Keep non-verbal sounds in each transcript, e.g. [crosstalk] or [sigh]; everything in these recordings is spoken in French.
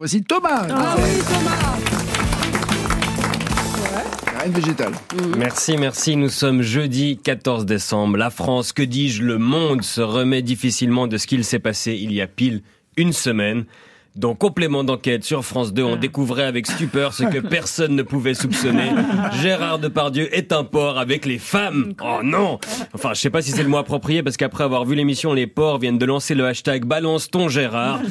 Voici Thomas. Ah oui, Thomas Rien de végétal. Merci, merci. Nous sommes jeudi 14 décembre. La France, que dis-je, le monde se remet difficilement de ce qu'il s'est passé il y a pile une semaine. Dans complément d'enquête sur France 2, on découvrait avec stupeur ce que [laughs] personne ne pouvait soupçonner. Gérard Depardieu est un porc avec les femmes. Oh non Enfin, je sais pas si c'est le mot approprié parce qu'après avoir vu l'émission, les porcs viennent de lancer le hashtag balance ton Gérard.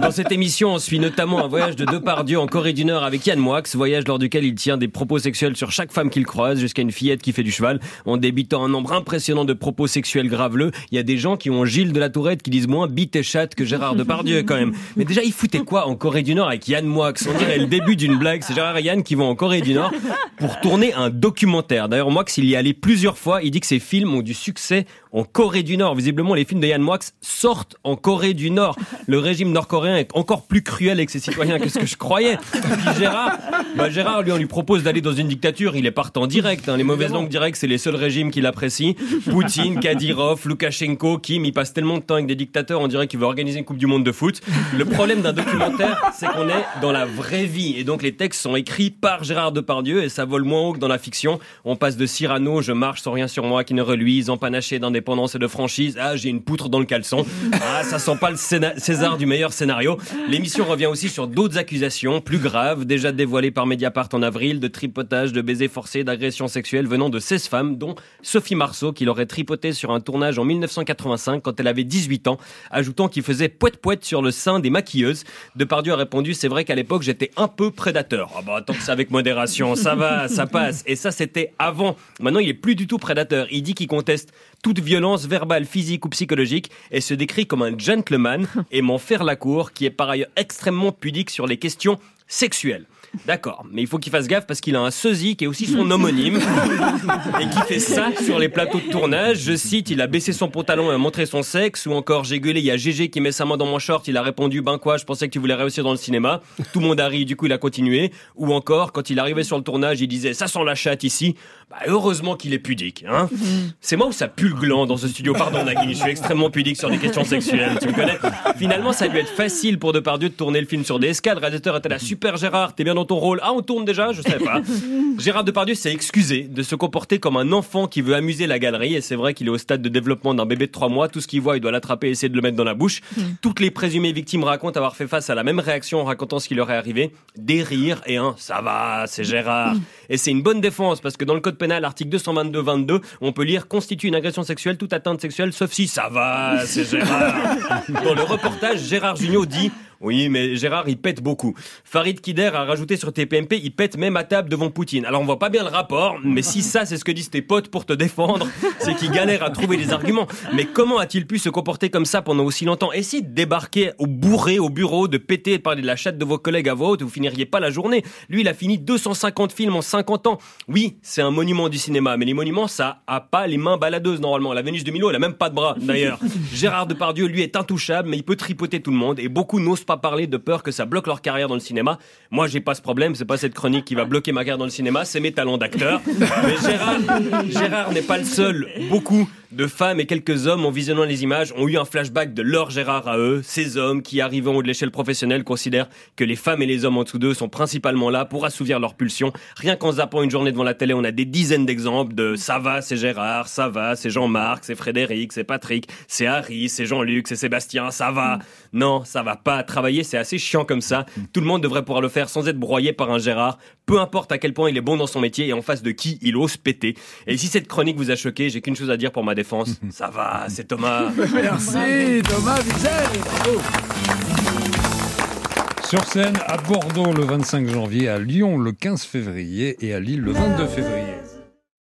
Dans cette émission, on suit notamment un voyage de Depardieu en Corée du Nord avec Yann Moix, voyage lors duquel il tient des propos sexuels sur chaque femme qu'il croise, jusqu'à une fillette qui fait du cheval, en débitant un nombre impressionnant de propos sexuels graveleux. Il y a des gens qui ont Gilles de la Tourette qui disent moins bite et chatte que Gérard Depardieu quand même. Mais déjà, il foutait quoi en Corée du Nord avec Yann Moix On dirait le début d'une blague. C'est Gérard et Yann qui vont en Corée du Nord pour tourner un documentaire. D'ailleurs, Moix, il y est allé plusieurs fois. Il dit que ses films ont du succès en Corée du Nord. Visiblement, les films de Yann Moix sortent en Corée du Nord. Le régime nord-coréen est encore plus cruel avec ses citoyens que ce que je croyais. Puis Gérard, bah Gérard, lui, on lui propose d'aller dans une dictature. Il est partant direct. hein. Les mauvaises langues directes, c'est les seuls régimes qu'il apprécie. Poutine, Kadyrov, Loukachenko, Kim, il passe tellement de temps avec des dictateurs, on dirait qu'il veut organiser une Coupe du Monde de foot. Le problème d'un documentaire, c'est qu'on est dans la vraie vie. Et donc, les textes sont écrits par Gérard Depardieu et ça vole moins haut que dans la fiction. On passe de Cyrano, je marche sans rien sur moi qui ne reluise, empanaché d'indépendance et de franchise. Ah, j'ai une poutre dans le caleçon. [laughs] Ah, ça sent pas le César du meilleur scénario. L'émission revient aussi sur d'autres accusations plus graves, déjà dévoilées par Mediapart en avril, de tripotage, de baisers forcés, d'agressions sexuelles venant de 16 femmes, dont Sophie Marceau, qui l'aurait tripoté sur un tournage en 1985 quand elle avait 18 ans, ajoutant qu'il faisait poète-poète sur le sein des maquilleuses. Depardieu a répondu, c'est vrai qu'à l'époque, j'étais un peu prédateur. Ah bah, tant que c'est avec modération, ça va, ça passe. Et ça, c'était avant. Maintenant, il est plus du tout prédateur. Il dit qu'il conteste toute violence verbale, physique ou psychologique et se décrit comme un gentleman [laughs] aimant faire la cour, qui est par ailleurs extrêmement pudique sur les questions sexuelles. D'accord, mais il faut qu'il fasse gaffe parce qu'il a un sosie qui est aussi son [laughs] homonyme et qui fait ça sur les plateaux de tournage. Je cite, il a baissé son pantalon et a montré son sexe. Ou encore, j'ai gueulé, il y a Gégé qui met sa main dans mon short. Il a répondu, ben quoi, je pensais que tu voulais réussir dans le cinéma. Tout le monde a ri, du coup il a continué. Ou encore, quand il arrivait sur le tournage, il disait, ça sent la chatte ici. Bah, heureusement qu'il est pudique. Hein C'est moi où ça pue le gland dans ce studio. Pardon Nagui, je suis extrêmement pudique sur des questions sexuelles. Tu me connais Finalement, ça a dû être facile pour Depardieu de tourner le film sur des escales. Le réalisateur était là, super Gérard, t'es bien dans ton rôle. Ah, on tourne déjà Je savais pas. [laughs] Gérard Depardieu s'est excusé de se comporter comme un enfant qui veut amuser la galerie. Et c'est vrai qu'il est au stade de développement d'un bébé de 3 mois. Tout ce qu'il voit, il doit l'attraper et essayer de le mettre dans la bouche. Toutes les présumées victimes racontent avoir fait face à la même réaction en racontant ce qui leur est arrivé. Des rires et un ça va, c'est Gérard. Et c'est une bonne défense parce que dans le code pénal, article 222-22, on peut lire constitue une agression sexuelle toute atteinte sexuelle sauf si ça va, c'est Gérard. [laughs] Dans le reportage, Gérard Jugnot dit oui, mais Gérard, il pète beaucoup. Farid Kider a rajouté sur TPMP, il pète même à table devant Poutine. Alors on voit pas bien le rapport, mais si ça c'est ce que disent tes potes pour te défendre, [laughs] c'est qu'il galère à trouver des arguments. Mais comment a-t-il pu se comporter comme ça pendant aussi longtemps? Essayez de débarquer au bourré au bureau, de péter et de parler de la chatte de vos collègues à voix haute, vous finiriez pas la journée? Lui, il a fini 250 films en 50 ans. Oui, c'est un monument du cinéma, mais les monuments, ça a pas les mains baladeuses normalement. La Vénus de Milo, elle a même pas de bras d'ailleurs. [laughs] Gérard Depardieu, lui, est intouchable, mais il peut tripoter tout le monde et beaucoup n'osent pas parler de peur que ça bloque leur carrière dans le cinéma. Moi, j'ai pas ce problème, c'est pas cette chronique qui va bloquer ma carrière dans le cinéma, c'est mes talents d'acteur. [laughs] Mais Gérard, Gérard n'est pas le seul. Beaucoup de femmes et quelques hommes, en visionnant les images, ont eu un flashback de leur Gérard à eux. Ces hommes qui, arrivant au haut de l'échelle professionnelle, considèrent que les femmes et les hommes en dessous d'eux sont principalement là pour assouvir leurs pulsions. Rien qu'en zappant une journée devant la télé, on a des dizaines d'exemples de ça va, c'est Gérard, ça va, c'est Jean-Marc, c'est Frédéric, c'est Patrick, c'est Harry, c'est Jean-Luc, c'est Sébastien, ça va. Non, ça va pas. Travailler, c'est assez chiant comme ça. Tout le monde devrait pouvoir le faire sans être broyé par un Gérard. Peu importe à quel point il est bon dans son métier et en face de qui il ose péter. Et si cette chronique vous a choqué, j'ai qu'une chose à dire pour ma défense. [laughs] Ça va, c'est Thomas. [laughs] Merci Thomas Wiesel. Bravo. Sur scène à Bordeaux le 25 janvier, à Lyon le 15 février et à Lille le 22 février.